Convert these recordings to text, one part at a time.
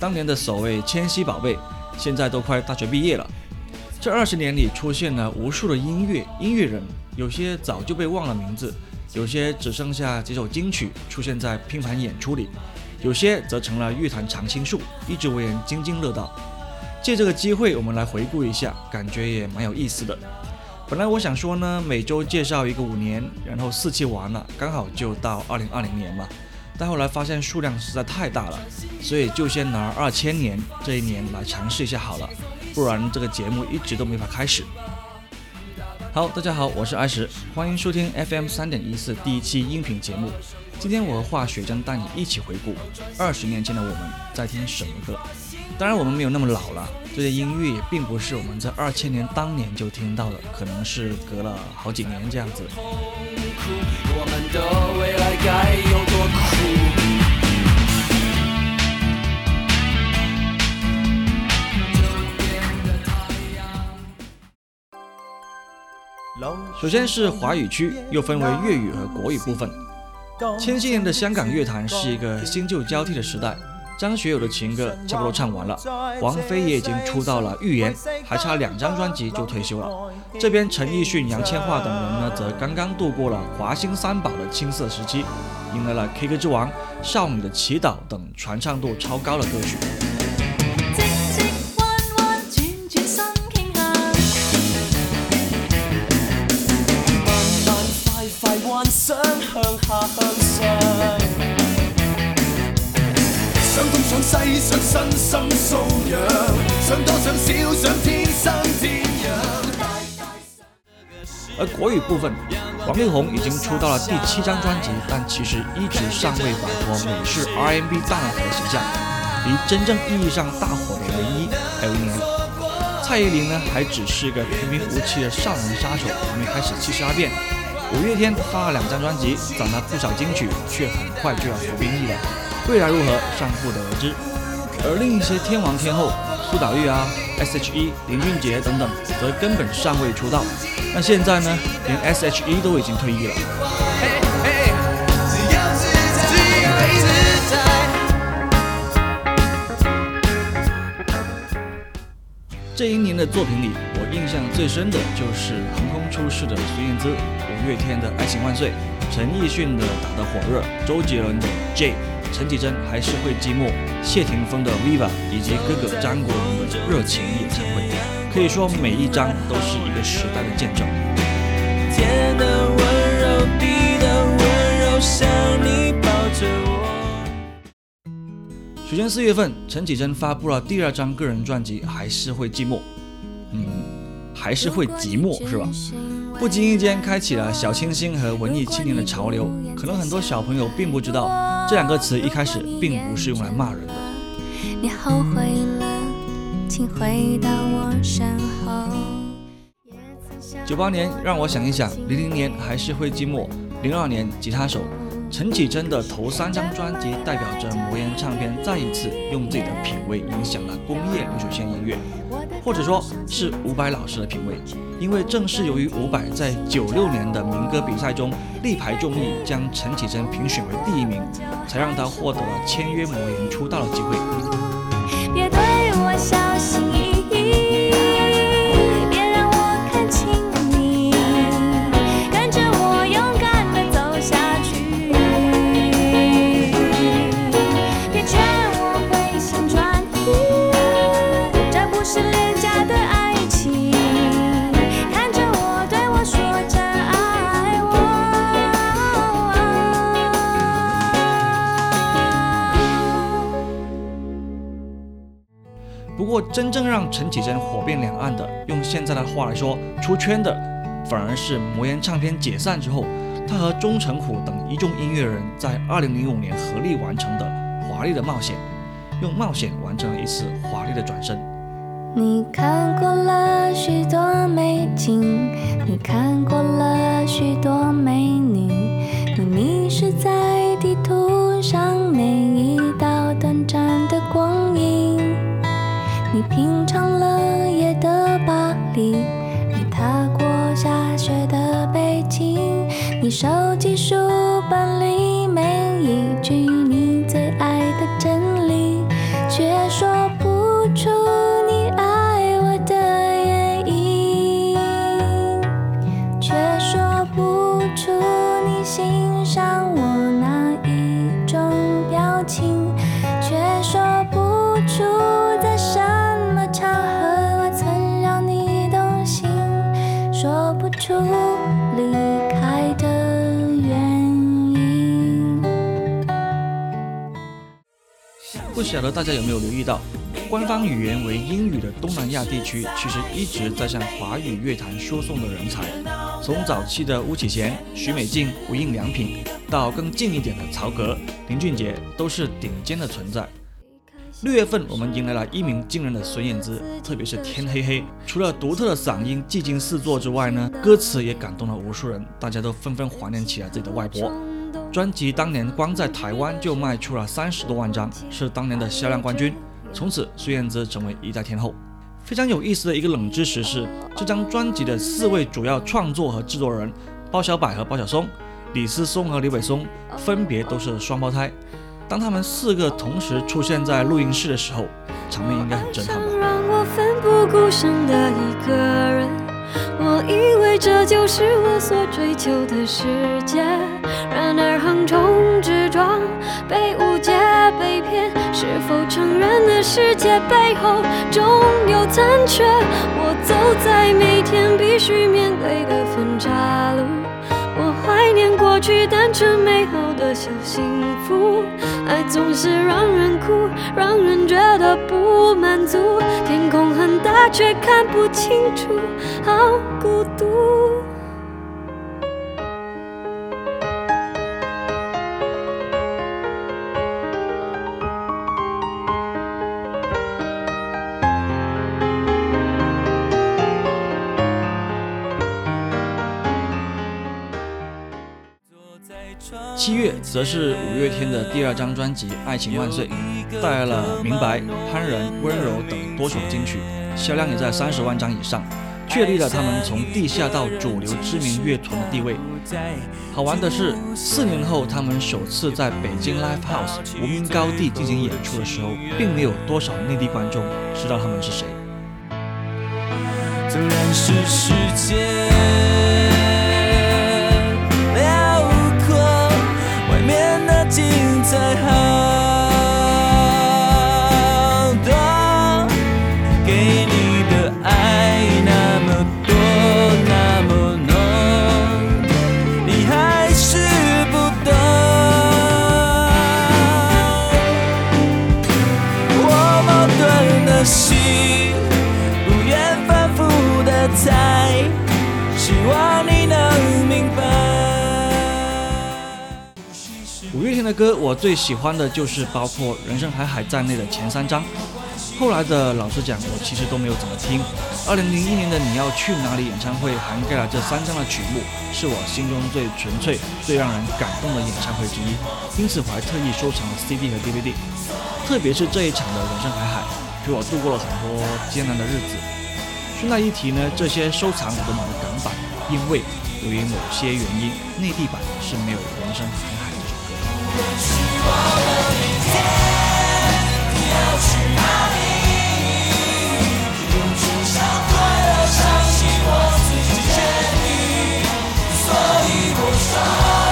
当年的所谓千禧宝贝，现在都快大学毕业了。这二十年里出现了无数的音乐音乐人，有些早就被忘了名字，有些只剩下几首金曲出现在拼盘演出里，有些则成了乐坛常青树，一直为人津津乐道。借这个机会，我们来回顾一下，感觉也蛮有意思的。本来我想说呢，每周介绍一个五年，然后四期完了，刚好就到二零二零年嘛。但后来发现数量实在太大了，所以就先拿二千年这一年来尝试一下好了，不然这个节目一直都没法开始。好，大家好，我是艾石，欢迎收听 FM 三点一四第一期音频节目。今天我和化雪将带你一起回顾二十年前的我们在听什么歌。当然，我们没有那么老了，这些音乐也并不是我们在二千年当年就听到的，可能是隔了好几年这样子。首先是华语区，又分为粤语和国语部分。千禧年的香港乐坛是一个新旧交替的时代，张学友的情歌差不多唱完了，王菲也已经出道了，预言还差两张专辑就退休了。这边陈奕迅、杨千嬅等人呢，则刚刚度过了华星三宝的青涩时期，迎来了《K 歌之王》《少女的祈祷》等传唱度超高的歌曲。向向下上。想想想想想素养，养。多少天天生而国语部分，王力宏已经出道了第七张专辑，但其实一直尚未摆脱美式 R N B 大男孩的形象，离真正意义上大火的唯一还有一年。蔡依林呢，还只是个平平无奇的上人杀手，还没开始七十二变。五月天发了两张专辑，攒了不少金曲，却很快就要服兵役了，未来如何尚不得而知。而另一些天王天后，苏打绿啊、S.H.E、林俊杰等等，则根本尚未出道。那现在呢？连 S.H.E 都已经退役了。这一年的作品里，我印象最深的就是横空出世的孙燕姿。月天的《爱情万岁》，陈奕迅的《打得火热》，周杰伦的《J》，陈绮贞还是会寂寞，谢霆锋的《Viva》，以及哥哥张国荣的《热情演唱会》，可以说每一张都是一个时代的见证。首先，四月份，陈绮贞发布了第二张个人专辑《还是会寂寞》，嗯，还是会寂寞是吧？不经意间开启了小清新和文艺青年的潮流，可能很多小朋友并不知道，这两个词一开始并不是用来骂人的。九八年让我想一想，零零年还是会寂寞，零二年吉他手。陈绮贞的头三张专辑，代表着魔岩唱片再一次用自己的品味影响了工业流水线音乐，或者说，是伍佰老师的品味。因为正是由于伍佰在九六年的民歌比赛中力排众议，将陈绮贞评选为第一名，才让他获得了签约魔岩出道的机会。别我不过，真正让陈绮贞火遍两岸的，用现在的话来说，出圈的，反而是魔岩唱片解散之后，他和钟成虎等一众音乐人在2005年合力完成的《华丽的冒险》，用冒险完成了一次华丽的转身。你看过了许多美景，你看过了许多美女，你迷失在地图上每一道。你品尝了夜的巴黎，你踏过下雪的北京，你收集书本里。不晓得大家有没有留意到，官方语言为英语的东南亚地区，其实一直在向华语乐坛输送的人才。从早期的巫启贤、许美静、无印良、品，到更近一点的曹格、林俊杰，都是顶尖的存在。六月份，我们迎来了一鸣惊人的孙燕姿，特别是《天黑黑》，除了独特的嗓音技惊四座之外呢，歌词也感动了无数人，大家都纷纷怀念起了自己的外婆。专辑当年光在台湾就卖出了三十多万张，是当年的销量冠军。从此，孙燕姿成为一代天后。非常有意思的一个冷知识是，这张专辑的四位主要创作和制作人包小柏和包小松、李思松和李伟松，分别都是双胞胎。当他们四个同时出现在录音室的时候，场面应该很震撼吧。我以为这就是我所追求的世界，然而横冲直撞，被误解、被骗，是否成人的世界背后总有残缺？我走在每天必须面对的分岔路，我怀念过去单纯美好的小幸福。爱总是让人哭，让人觉得不满足。天空很大，却看不清楚，好孤独。七月则是五月天的第二张专辑《爱情万岁》，带来了《明白》《憨人》《温柔》等多首金曲，销量也在三十万张以上，确立了他们从地下到主流知名乐团的地位。好玩的是，四年后他们首次在北京 l i f e House 无名高地进行演出的时候，并没有多少内地观众知道他们是谁。歌，我最喜欢的就是包括《人生海海》在内的前三张，后来的老实讲，我其实都没有怎么听。二零零一年的你要去哪里演唱会涵盖了这三张的曲目，是我心中最纯粹、最让人感动的演唱会之一，因此我还特意收藏了 CD 和 DVD。特别是这一场的《人生海海》，陪我度过了很多艰难的日子。顺带一提呢，这些收藏都了港版，因为由于某些原因，内地版是没有《人生海海》。失望的明天，你要去哪里？我沮丧，快乐，伤心，我自己决定。所以我说。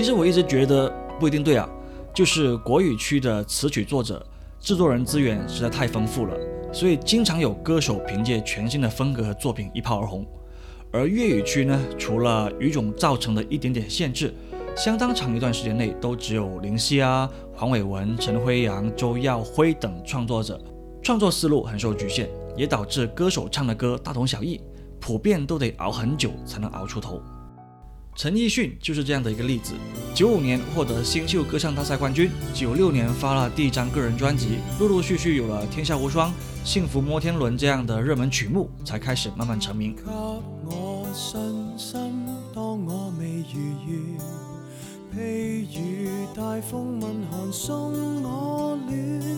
其实我一直觉得不一定对啊，就是国语区的词曲作者、制作人资源实在太丰富了，所以经常有歌手凭借全新的风格和作品一炮而红。而粤语区呢，除了语种造成的一点点限制，相当长一段时间内都只有林夕啊、黄伟文、陈辉阳、周耀辉等创作者，创作思路很受局限，也导致歌手唱的歌大同小异，普遍都得熬很久才能熬出头。陈奕迅就是这样的一个例子。九五年获得新秀歌唱大赛冠军，九六年发了第一张个人专辑，陆陆续续有了《天下无双》《幸福摩天轮》这样的热门曲目，才开始慢慢成名。给我信心，当我未如愿，譬如大风吻寒送我暖，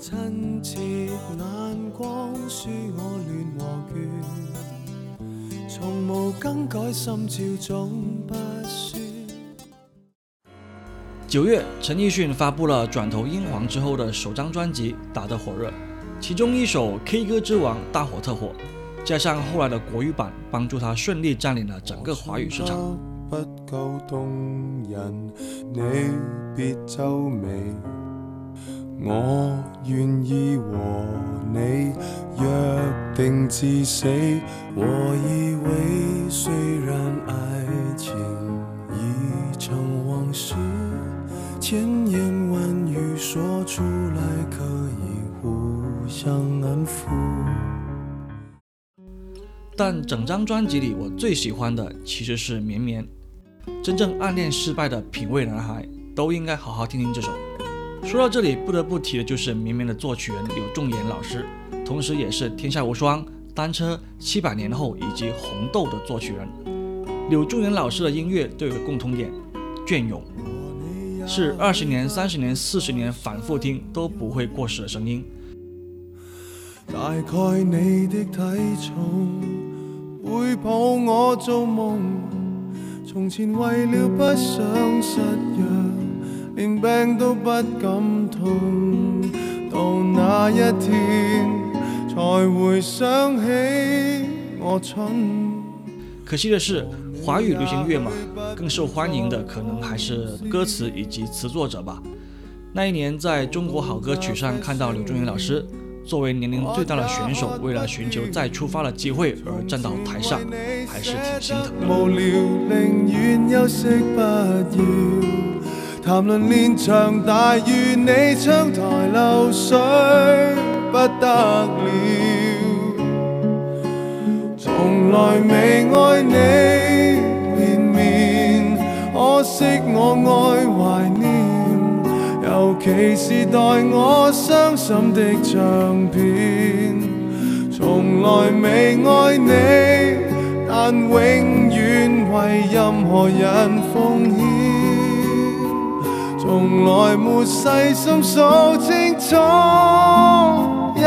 亲切眼光说我暖和倦。从无更改，心总不九月，陈奕迅发布了转投英皇之后的首张专辑，打得火热，其中一首《K 歌之王》大火特火，加上后来的国语版，帮助他顺利占领了整个华语市场。不够动人，你你别皱眉，我愿意和约。定记谁？我以为虽然爱情已成往事，千言万语说出来可以互相安抚。但整张专辑里，我最喜欢的其实是《绵绵》。真正暗恋失败的品味男孩，都应该好好听听这首。说到这里，不得不提的就是《绵绵》的作曲人柳仲言老师，同时也是《天下无双》《单车》《七百年后》以及《红豆》的作曲人。柳宗元老师的音乐都有个共同点，隽永，是二十年、三十年、四十年反复听都不会过时的声音。大概你的体重会抱我做梦，从前为了不想失约，连病都不敢痛。到那一天。才想起我可惜的是，华语流行乐嘛，更受欢迎的可能还是歌词以及词作者吧。那一年，在中国好歌曲上看到柳忠云老师作为年龄最大的选手，为了寻求再出发的机会而站到台上，还是挺心疼的。得了，从来未爱你，面面，可惜我爱怀念，尤其是代我伤心的唱片。从来未爱你，但永远为任何人奉献，从来没细心数清楚。一一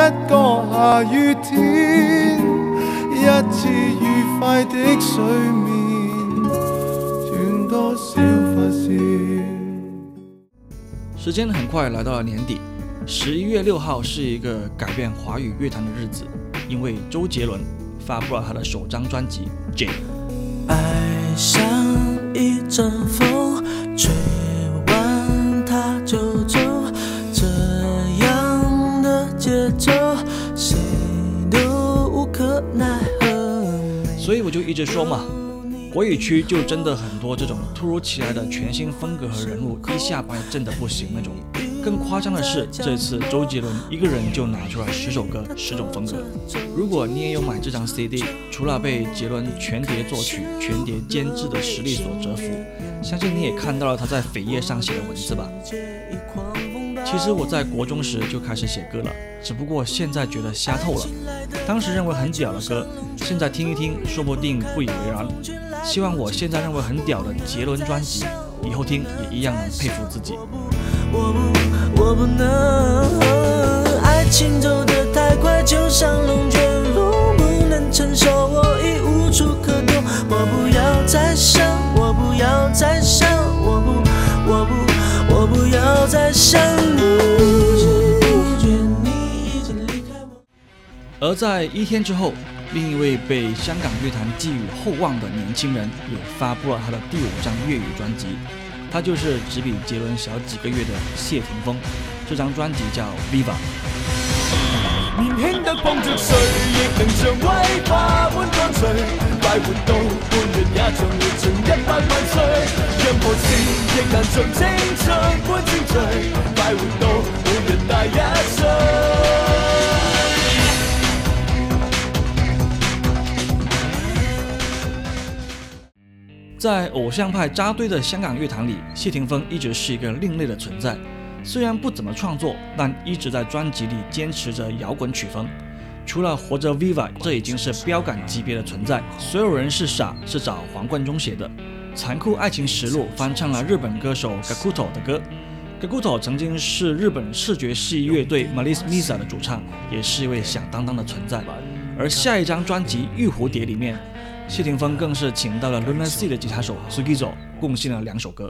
雨天，次愉快的睡眠，时间很快来到了年底，十一月六号是一个改变华语乐坛的日子，因为周杰伦发布了他的首张专辑《吹。所以我就一直说嘛，国语区就真的很多这种突如其来的全新风格和人物，一下把震得不行那种。更夸张的是，这次周杰伦一个人就拿出了十首歌、十种风格。如果你也有买这张 CD，除了被杰伦全碟作曲、全碟监制的实力所折服，相信你也看到了他在扉页上写的文字吧。其实我在国中时就开始写歌了，只不过现在觉得瞎透了。当时认为很屌的歌，现在听一听，说不定不以为然。希望我现在认为很屌的杰伦专辑，以后听也一样能佩服自己。我不，我不能。爱情走得太快，就像龙卷风，不能承受，我已无处可躲。我不要再想，我不要再想，我不，我不，我不要再想而在一天之后，另一位被香港乐坛寄予厚望的年轻人也发布了他的第五张粤语专辑，他就是只比杰伦小几个月的谢霆锋。这张专辑叫《Viva》。年轻得碰着谁，亦能像威化般干脆。快活到半月也像活存一百万岁。任何事亦能像青春般清脆。快活到半月大一岁。在偶像派扎堆的香港乐坛里，谢霆锋一直是一个另类的存在。虽然不怎么创作，但一直在专辑里坚持着摇滚曲风。除了《活着》Viva，这已经是标杆级别的存在。所有人是傻，是找黄贯中写的《残酷爱情实录》，翻唱了日本歌手 Kakuto 的歌。Kakuto 曾经是日本视觉系乐队 m a l i m i s a 的主唱，也是一位响当当的存在。而下一张专辑《玉蝴蝶》里面。谢霆锋更是请到了 l u n a c 的吉他手 s k i z o l e 贡献了两首歌。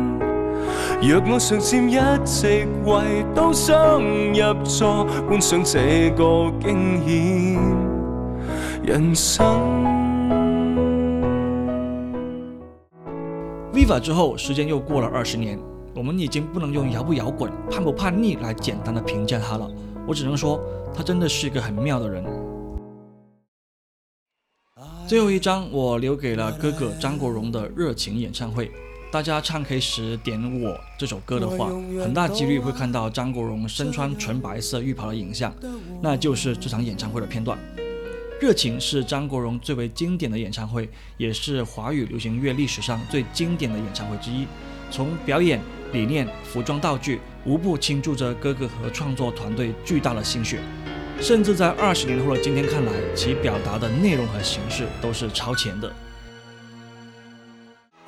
若我一入想人生。Viva 之后，时间又过了二十年，我们已经不能用“摇不摇滚，叛不叛逆”来简单的评价他了。我只能说，他真的是一个很妙的人。最后一张，我留给了哥哥张国荣的热情演唱会。大家唱 K 时点我这首歌的话，很大几率会看到张国荣身穿纯白色浴袍的影像，那就是这场演唱会的片段。《热情》是张国荣最为经典的演唱会，也是华语流行乐历史上最经典的演唱会之一。从表演理念、服装道具，无不倾注着哥哥和创作团队巨大的心血。甚至在二十年后的今天看来，其表达的内容和形式都是超前的。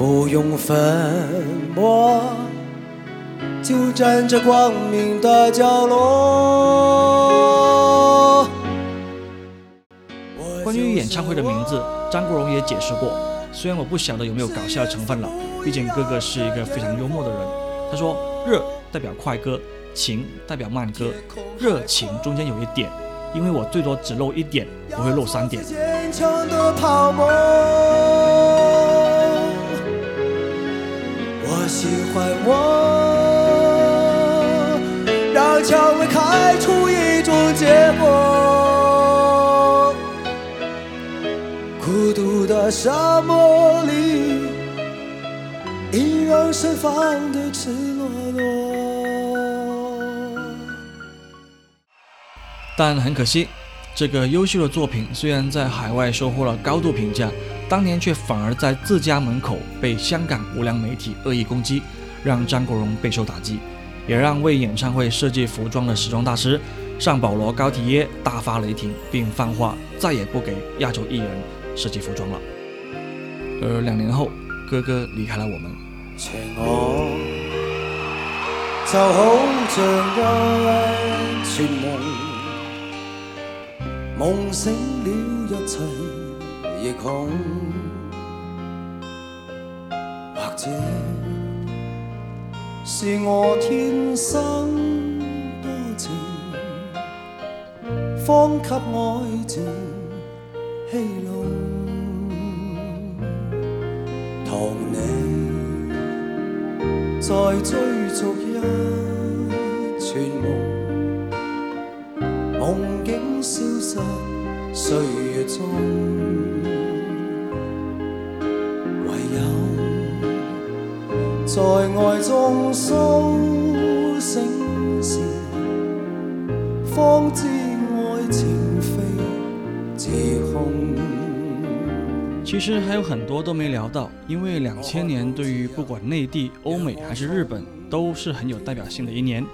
不用就站光明的角落。关于演唱会的名字，张国荣也解释过。虽然我不晓得有没有搞笑成分了，毕竟哥哥是一个非常幽默的人。他说：“热代表快歌，情代表慢歌，热情中间有一点，因为我最多只露一点，不会露三点。”喜欢我，让蔷薇开出一种结果。孤独的沙漠里，依然盛放的赤裸裸。但很可惜，这个优秀的作品虽然在海外收获了高度评价。当年却反而在自家门口被香港无良媒体恶意攻击，让张国荣备受打击，也让为演唱会设计服装的时装大师尚保罗高缇耶大发雷霆，并放话再也不给亚洲艺人设计服装了。而两年后，哥哥离开了我们。夜空，或者是我天生多情，方给爱情戏弄。同你再追逐一串梦，梦境消失岁月中。在中方知情其实还有很多都没聊到，因为两千年对于不管内地、欧美还是日本，都是很有代表性的一年。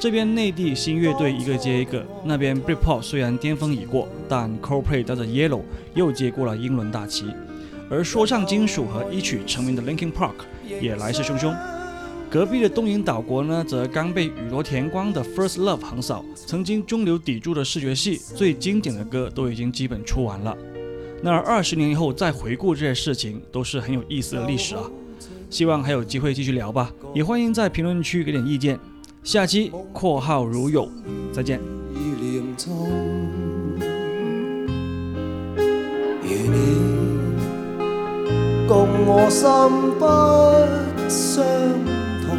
这边内地新乐队一个接一个，那边 Britpop 虽然巅峰已过，但 Coldplay 带着 Yellow 又接过了英伦大旗。而说唱金属和一曲成名的 Linkin Park 也来势汹汹，隔壁的东瀛岛国呢，则刚被雨多田光的 First Love 横扫，曾经中流砥柱的视觉系最经典的歌都已经基本出完了。那二十年以后再回顾这些事情，都是很有意思的历史啊！希望还有机会继续聊吧，也欢迎在评论区给点意见。下期（括号如有）再见。共我心不相同，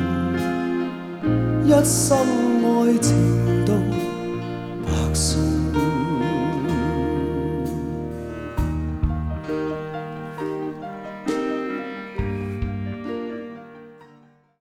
一生爱情都白送。